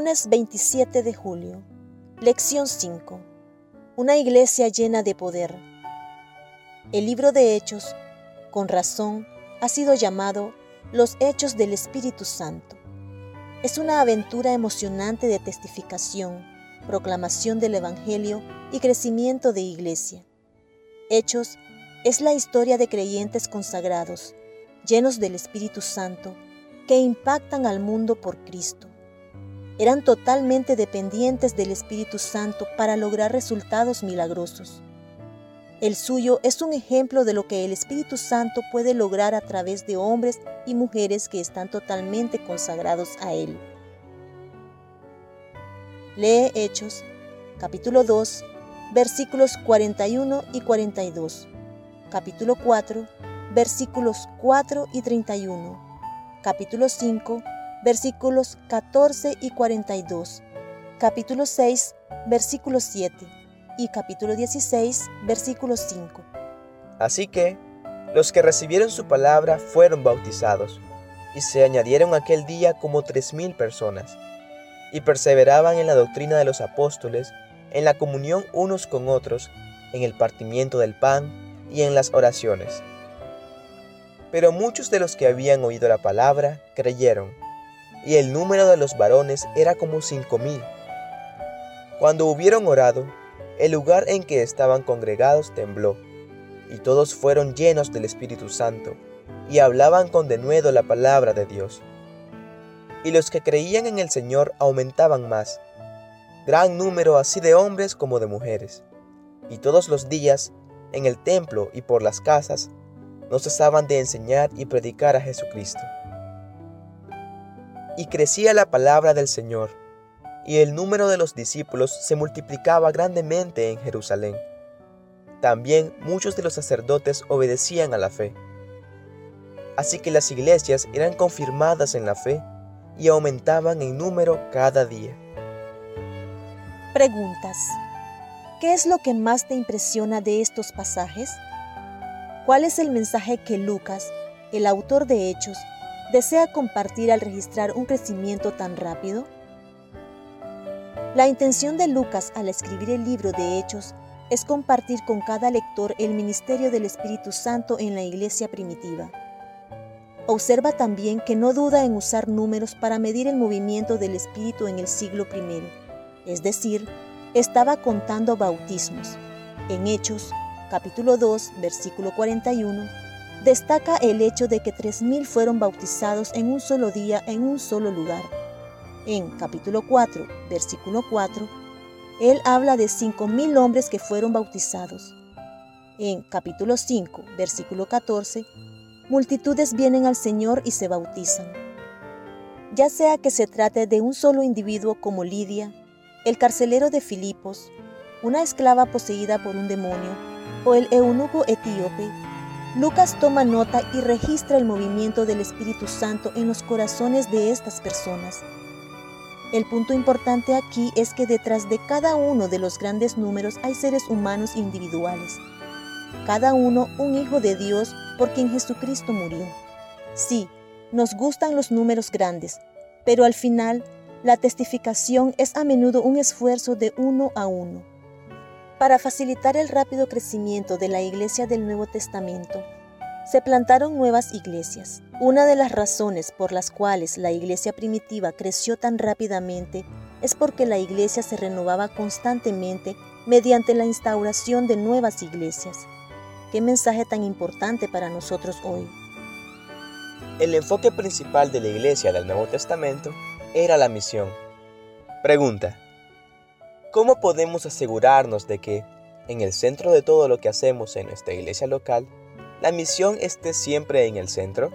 Viernes 27 de julio. Lección 5. Una iglesia llena de poder. El libro de Hechos, con razón, ha sido llamado Los Hechos del Espíritu Santo. Es una aventura emocionante de testificación, proclamación del Evangelio y crecimiento de iglesia. Hechos es la historia de creyentes consagrados, llenos del Espíritu Santo, que impactan al mundo por Cristo. Eran totalmente dependientes del Espíritu Santo para lograr resultados milagrosos. El suyo es un ejemplo de lo que el Espíritu Santo puede lograr a través de hombres y mujeres que están totalmente consagrados a Él. Lee Hechos, capítulo 2, versículos 41 y 42, capítulo 4, versículos 4 y 31, capítulo 5, versículos 14 y 42, capítulo 6, versículo 7 y capítulo 16, versículo 5. Así que los que recibieron su palabra fueron bautizados, y se añadieron aquel día como tres mil personas, y perseveraban en la doctrina de los apóstoles, en la comunión unos con otros, en el partimiento del pan y en las oraciones. Pero muchos de los que habían oído la palabra creyeron, y el número de los varones era como cinco mil. Cuando hubieron orado, el lugar en que estaban congregados tembló, y todos fueron llenos del Espíritu Santo, y hablaban con denuedo la palabra de Dios. Y los que creían en el Señor aumentaban más, gran número así de hombres como de mujeres. Y todos los días, en el templo y por las casas, no cesaban de enseñar y predicar a Jesucristo. Y crecía la palabra del Señor y el número de los discípulos se multiplicaba grandemente en Jerusalén. También muchos de los sacerdotes obedecían a la fe. Así que las iglesias eran confirmadas en la fe y aumentaban en número cada día. Preguntas. ¿Qué es lo que más te impresiona de estos pasajes? ¿Cuál es el mensaje que Lucas, el autor de Hechos, desea compartir al registrar un crecimiento tan rápido? La intención de Lucas al escribir el libro de Hechos es compartir con cada lector el ministerio del Espíritu Santo en la iglesia primitiva. Observa también que no duda en usar números para medir el movimiento del Espíritu en el siglo I, es decir, estaba contando bautismos. En Hechos, capítulo 2, versículo 41, destaca el hecho de que 3.000 fueron bautizados en un solo día en un solo lugar en capítulo 4, versículo 4, él habla de 5.000 hombres que fueron bautizados. En capítulo 5, versículo 14, multitudes vienen al Señor y se bautizan. Ya sea que se trate de un solo individuo como Lidia, el carcelero de Filipos, una esclava poseída por un demonio, o el eunuco etíope, Lucas toma nota y registra el movimiento del Espíritu Santo en los corazones de estas personas el punto importante aquí es que detrás de cada uno de los grandes números hay seres humanos individuales, cada uno un hijo de Dios por quien Jesucristo murió. Sí, nos gustan los números grandes, pero al final la testificación es a menudo un esfuerzo de uno a uno. Para facilitar el rápido crecimiento de la iglesia del Nuevo Testamento, se plantaron nuevas iglesias. Una de las razones por las cuales la iglesia primitiva creció tan rápidamente es porque la iglesia se renovaba constantemente mediante la instauración de nuevas iglesias. Qué mensaje tan importante para nosotros hoy. El enfoque principal de la iglesia del Nuevo Testamento era la misión. Pregunta. ¿Cómo podemos asegurarnos de que, en el centro de todo lo que hacemos en nuestra iglesia local, la misión esté siempre en el centro?